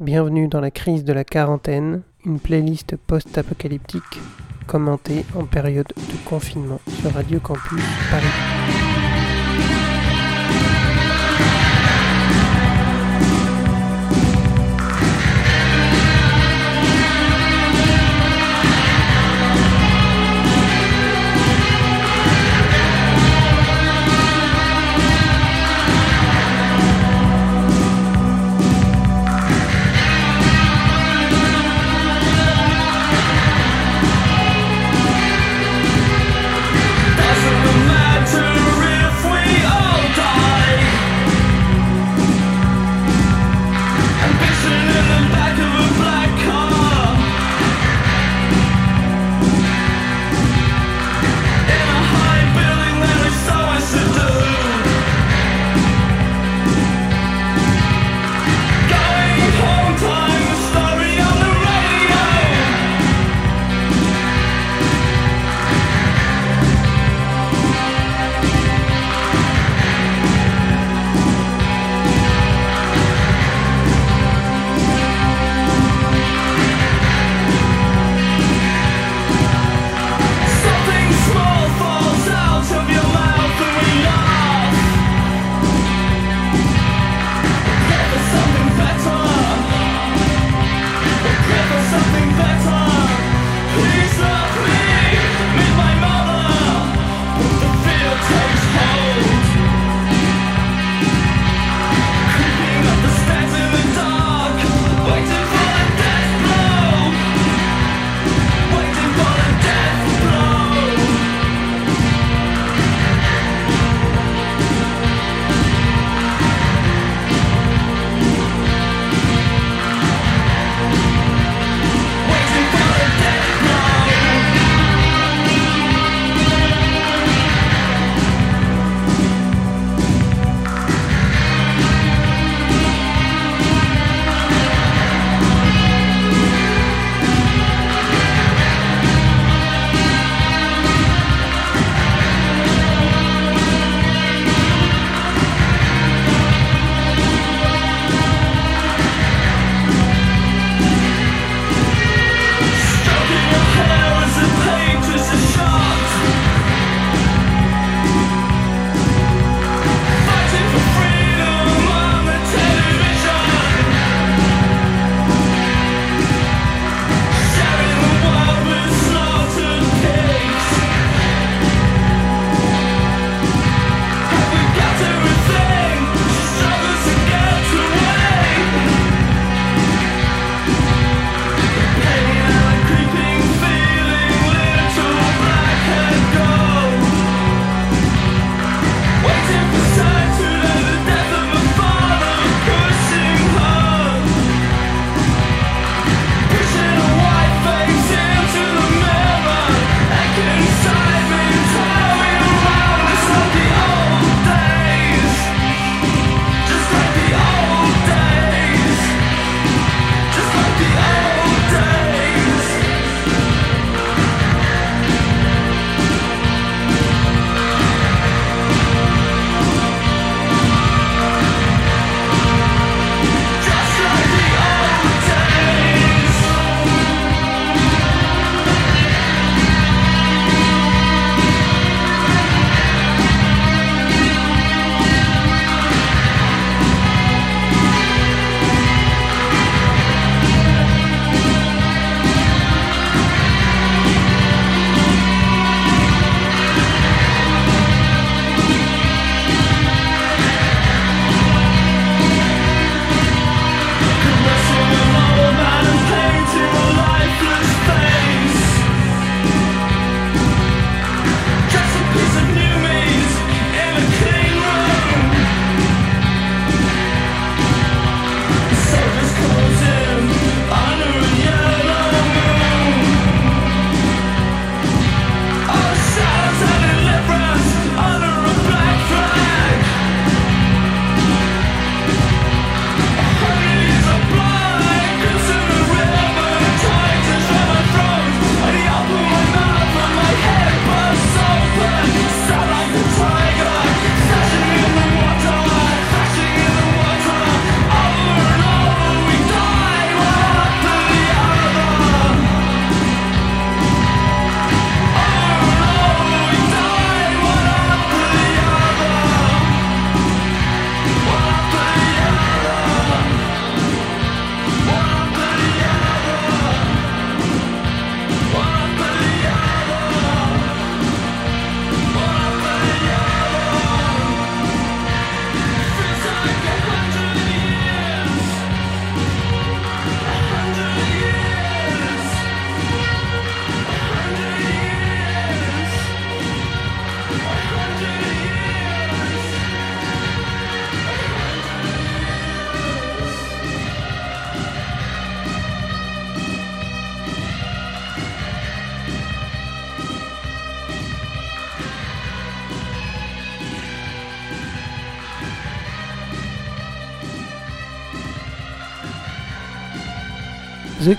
Bienvenue dans la crise de la quarantaine, une playlist post-apocalyptique commentée en période de confinement sur Radio Campus Paris.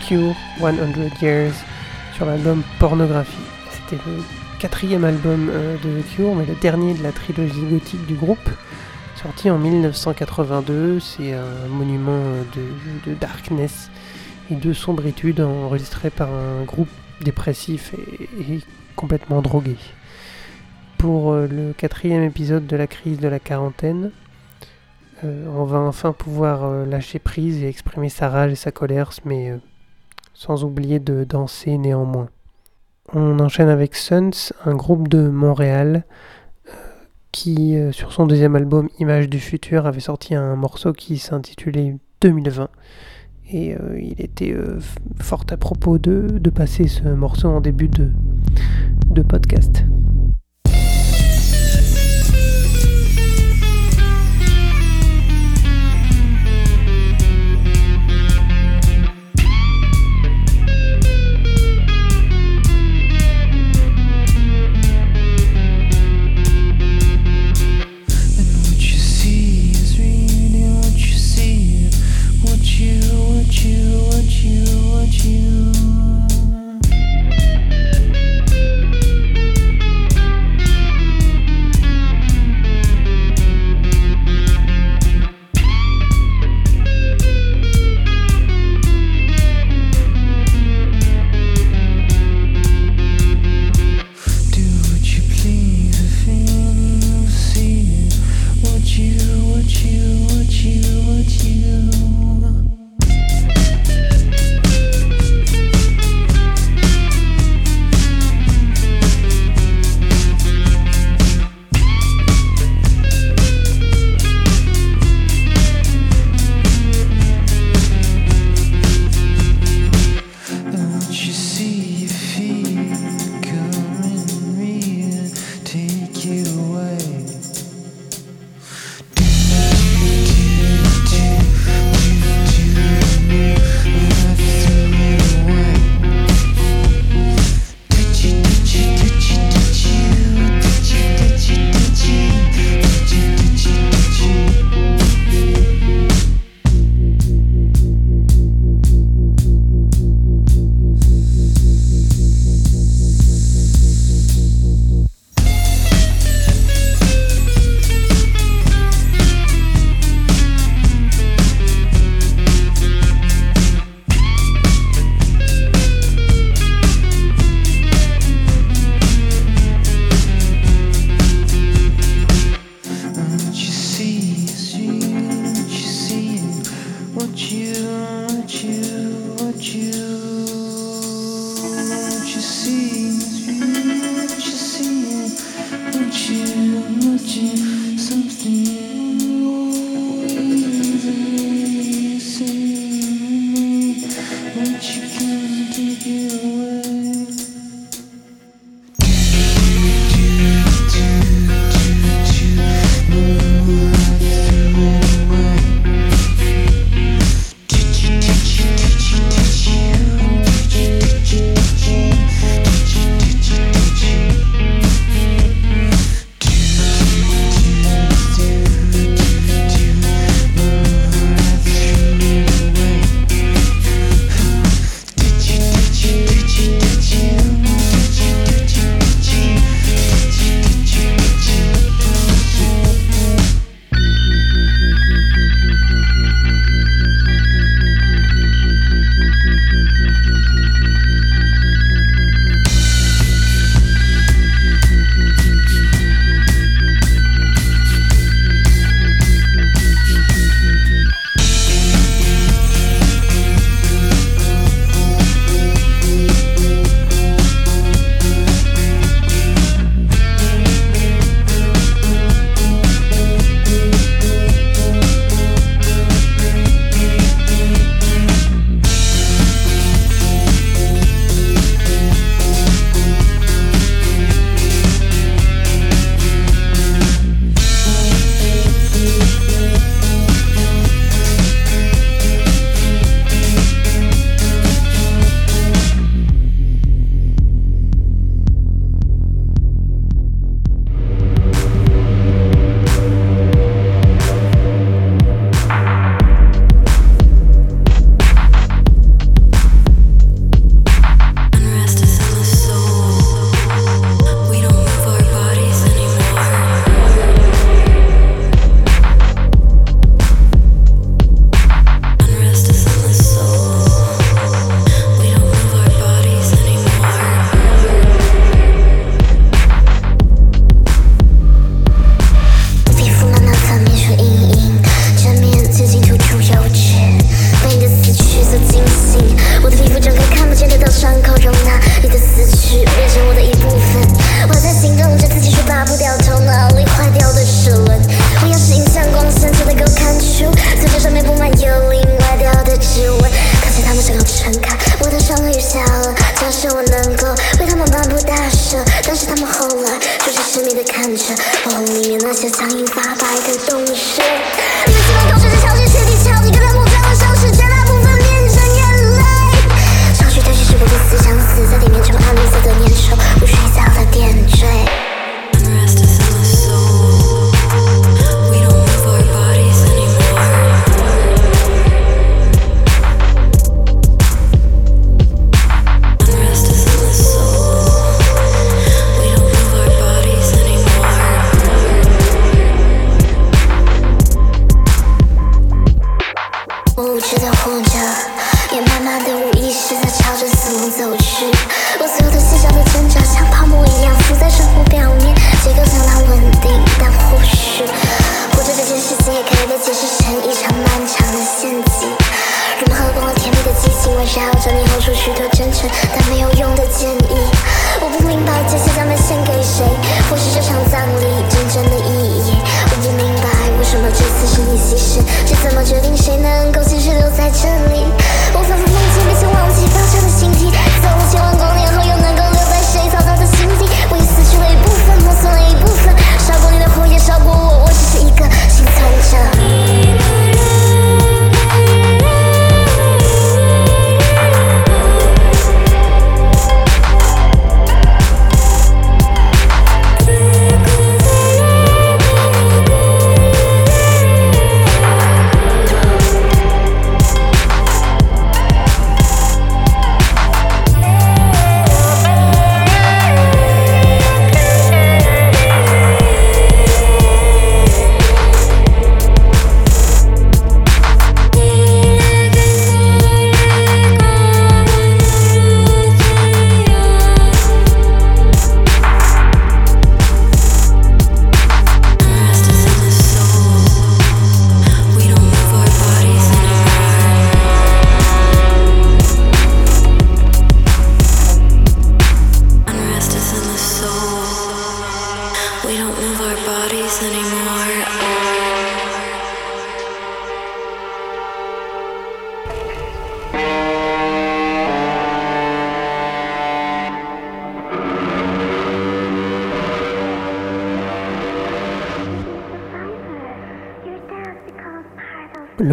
Cure 100 Years sur l'album Pornographie. C'était le quatrième album euh, de The Cure, mais le dernier de la trilogie gothique du groupe, sorti en 1982. C'est un monument euh, de, darkness et de sombritude enregistré par un groupe dépressif et, complètement drogué. Pour euh, le quatrième épisode de la crise de la quarantaine, on va enfin pouvoir lâcher prise et exprimer sa rage et sa colère, mais sans oublier de danser néanmoins. On enchaîne avec Suns, un groupe de Montréal euh, qui, euh, sur son deuxième album Images du futur, avait sorti un morceau qui s'intitulait 2020. Et euh, il était fort à propos de, passer ce morceau en début de podcast.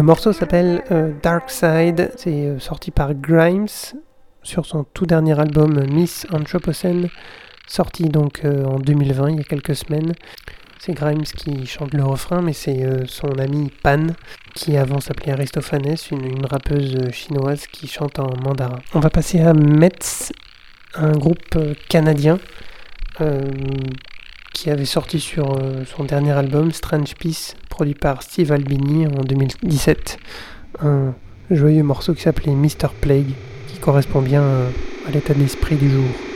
Le morceau s'appelle euh, Dark Side, c'est euh, sorti par Grimes sur son tout dernier album euh, Miss Anthropocene, sorti donc en 2020, il y a quelques semaines. C'est Grimes qui chante le refrain, mais c'est son ami Pan, qui avant s'appelait Aristophanes, une, une, rappeuse chinoise qui chante en mandarin. On va passer à Metz, un groupe canadien qui avait sorti sur euh, son dernier album Strange Peace, produit par Steve Albini en 2017. Un joyeux morceau qui s'appelait Mr. Plague, qui correspond bien euh, à l'état d'esprit du jour.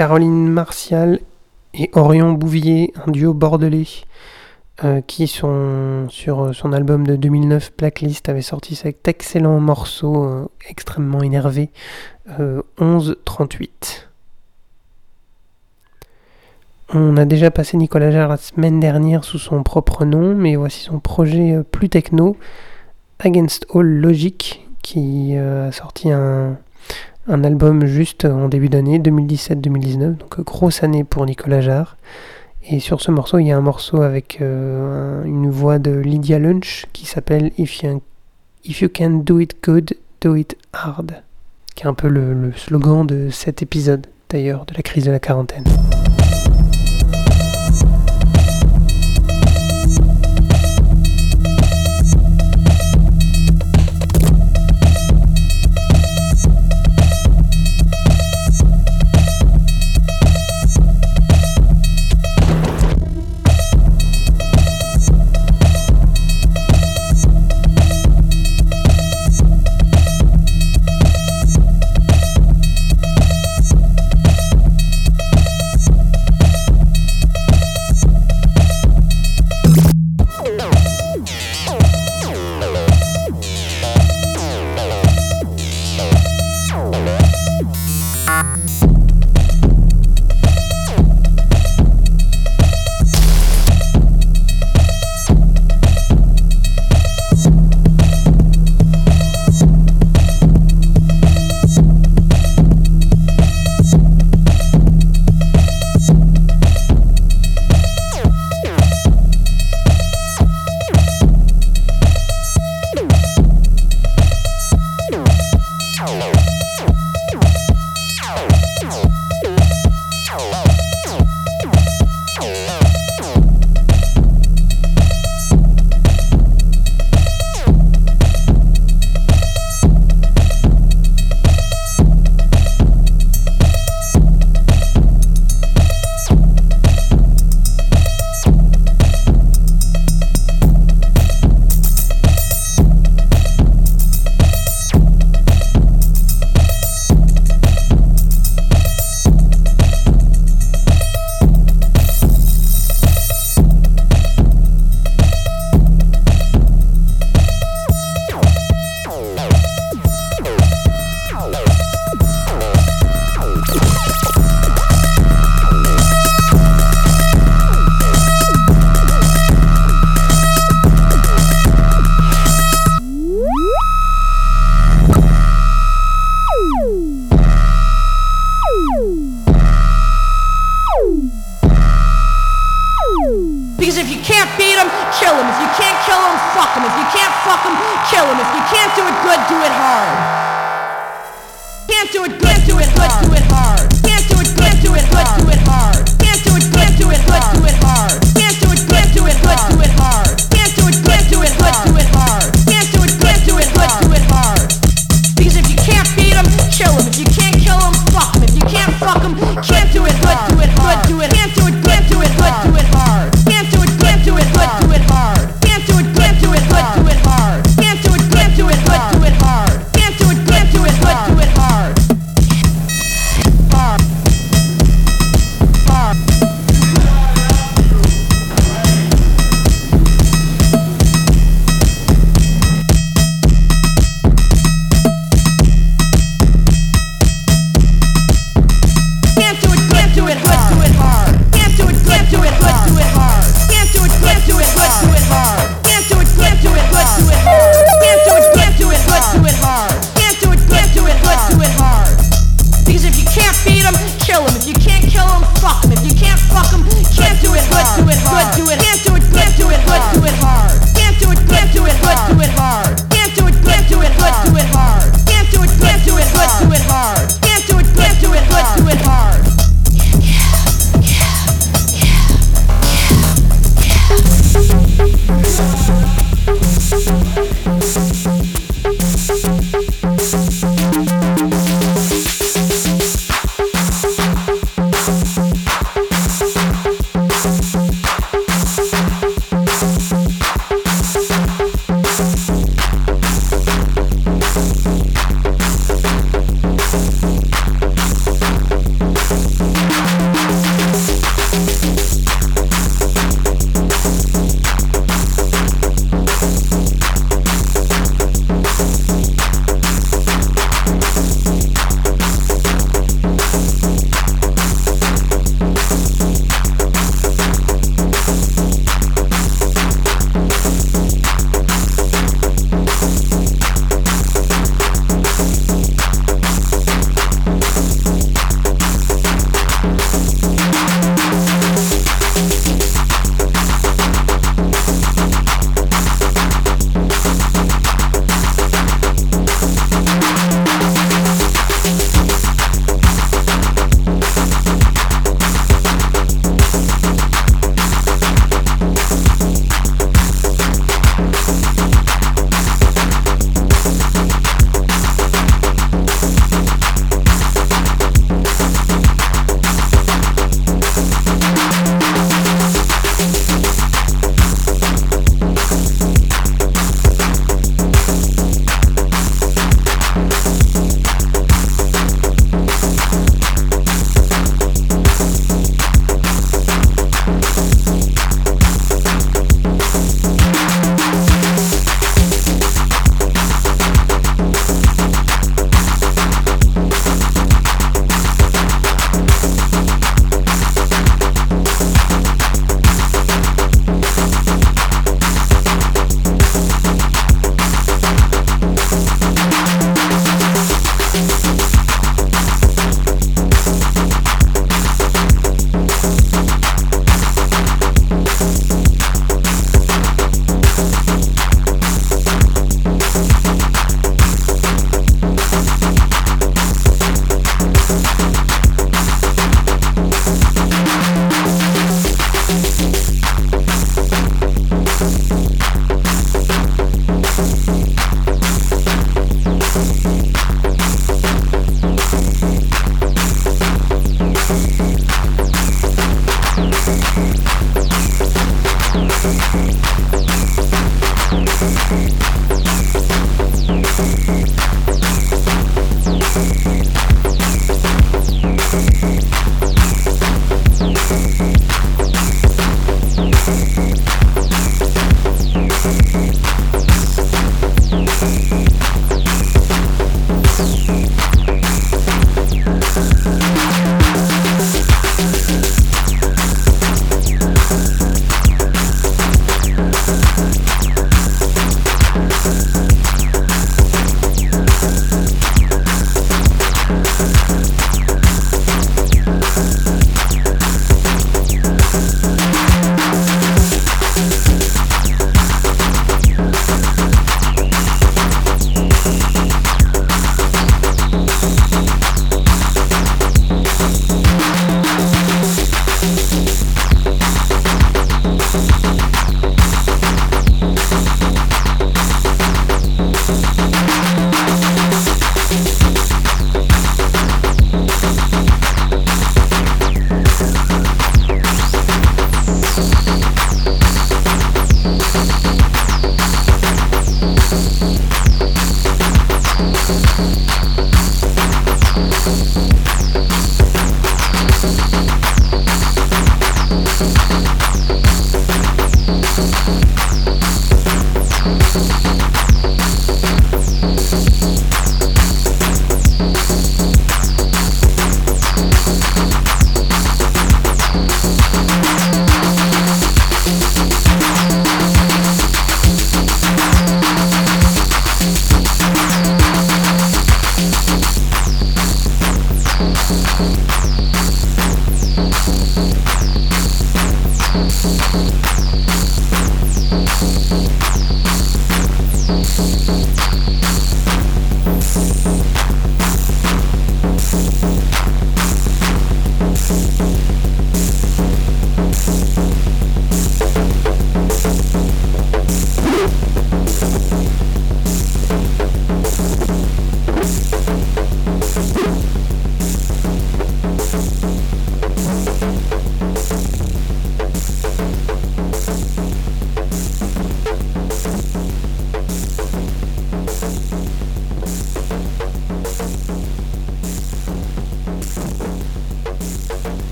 Caroline Martial et Orion Bouvier, un duo bordelais euh, qui sont sur son album de 2009 Blacklist avait sorti cet excellent morceau euh, extrêmement énervé euh, 1138. On a déjà passé Nicolas Jarre la semaine dernière sous son propre nom, mais voici son projet euh, plus techno, Against All Logic, qui euh, a sorti un, un album juste en début d'année, 2017-2019, donc grosse année pour Nicolas Jarre. Et sur ce morceau, il y a un morceau avec euh, un- une voix de Lydia Lunch qui s'appelle If you, If can do it good, do it hard, qui est un peu le slogan de cet épisode d'ailleurs de la crise de la quarantaine. Them. If you can't fuck them, kill them. If you can't do it good, do it hard. Can't do it good, do it good, do it hard. Can't do it good, do it good, do it hard. Can't do it good, do it good, do it hard. Can't do it good, do it good, do it hard. Can't do it good, do it good, do it hard.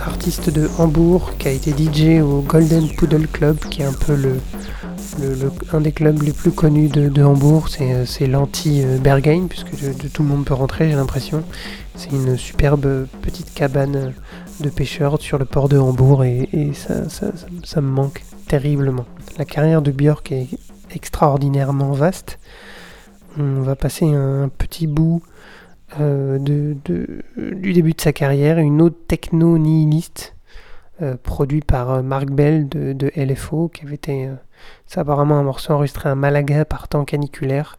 Artiste de Hambourg, qui a été DJ au Golden Poodle Club, qui est un peu le, un des clubs les plus connus de, Hambourg. C'est, euh, c'est l'anti-Berghain, puisque tout le monde peut rentrer, j'ai l'impression. C'est une superbe petite cabane de pêcheurs sur le port de Hambourg, et, ça- ça- ça me manque terriblement. La carrière de Björk est extraordinairement vaste. On va passer un petit bout euh, du début de sa carrière, une autre techno nihiliste euh, produit par euh, Mark Bell de, LFO, qui avait été, euh, c'est apparemment un morceau enregistré à Malaga par temps caniculaire.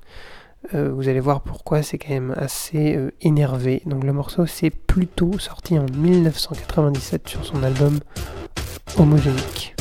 Vous allez voir pourquoi c'est quand même assez énervé. Donc le morceau c'est plutôt sorti en 1997 sur son album Homogénique.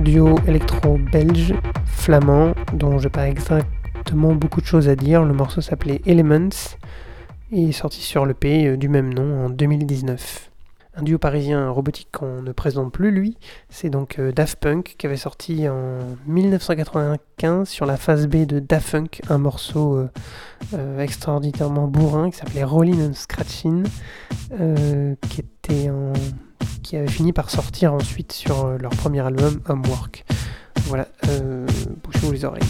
Duo électro-belge, flamand, dont j'ai pas exactement beaucoup de choses à dire. Le morceau s'appelait Elements et est sorti sur le P du même nom en 2019. Un duo parisien robotique qu'on ne présente plus lui, c'est donc euh, Daft Punk qui avait sorti en 1995 sur la phase B de Daft Punk un morceau euh, euh, extraordinairement bourrin qui s'appelait Rollin' and Scratchin, euh, qui était en qui avait fini par sortir ensuite sur euh, leur premier album Homework. Voilà, euh, bouchez-vous les oreilles.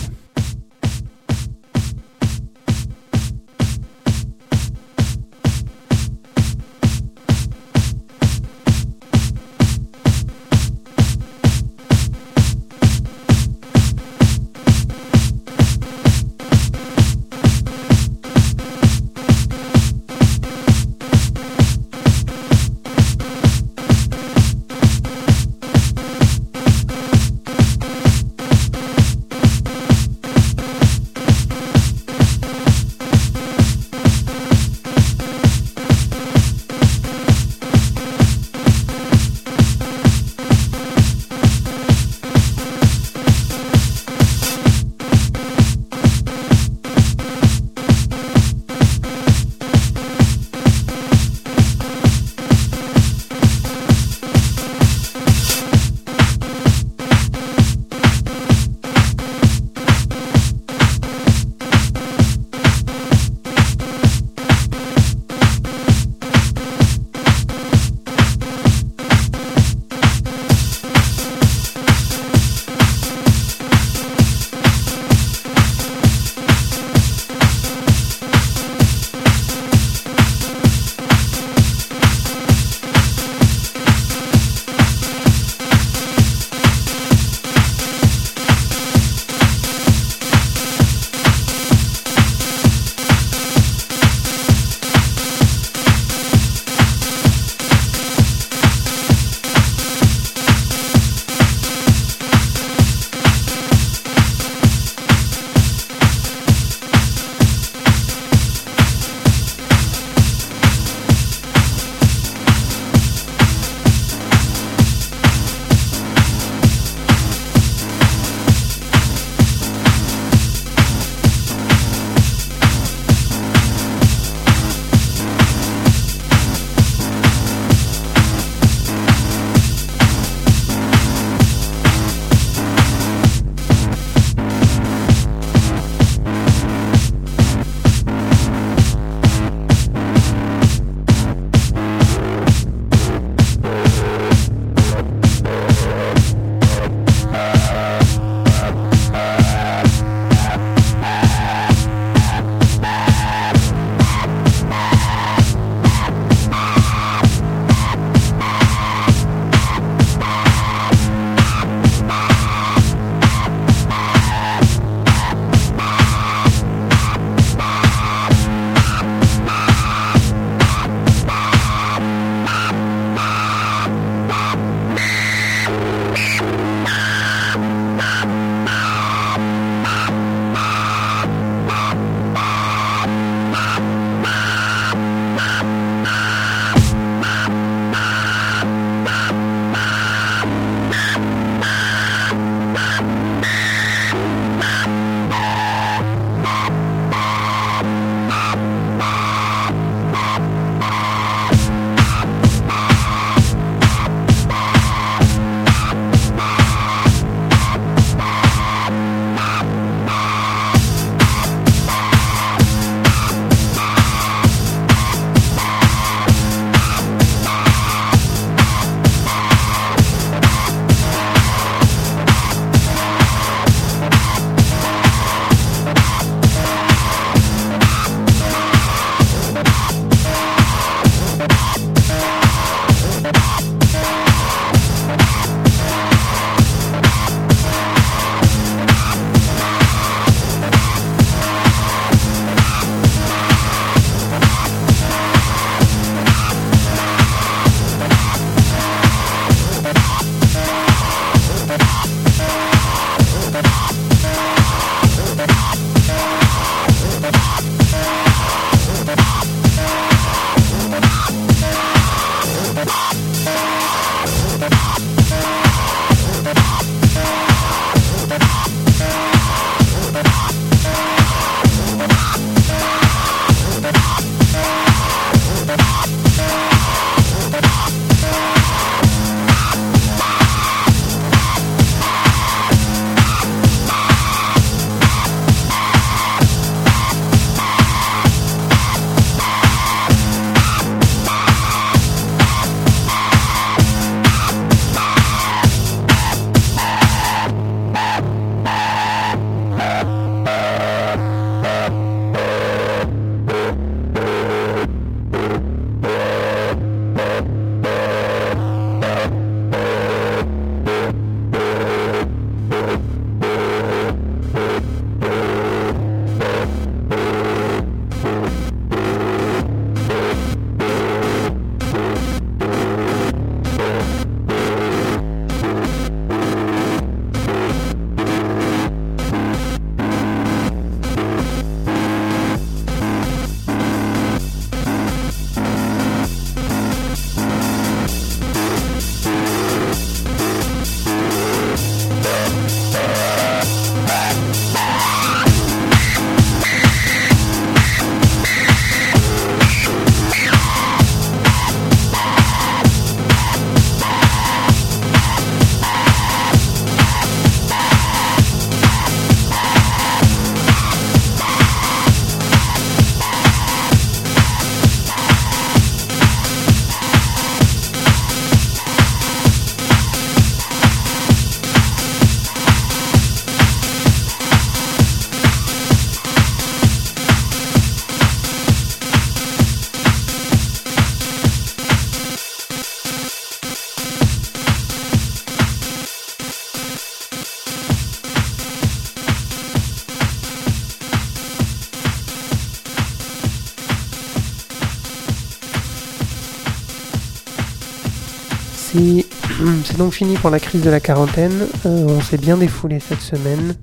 donc fini pour la crise de la quarantaine. Euh, on s'est bien défoulé cette semaine.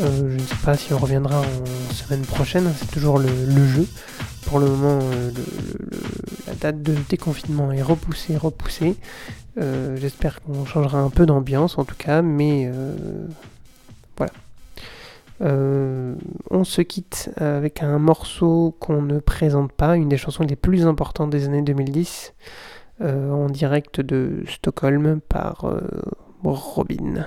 Euh, je ne sais pas si on reviendra en semaine prochaine, hein, c'est toujours le, jeu. Pour le moment, euh, la date de déconfinement est repoussée, repoussée. J'espère qu'on changera un peu d'ambiance en tout cas, mais voilà. on se quitte avec un morceau qu'on ne présente pas, une des chansons les plus importantes des années 2010. Euh, en direct de Stockholm par euh, Robin.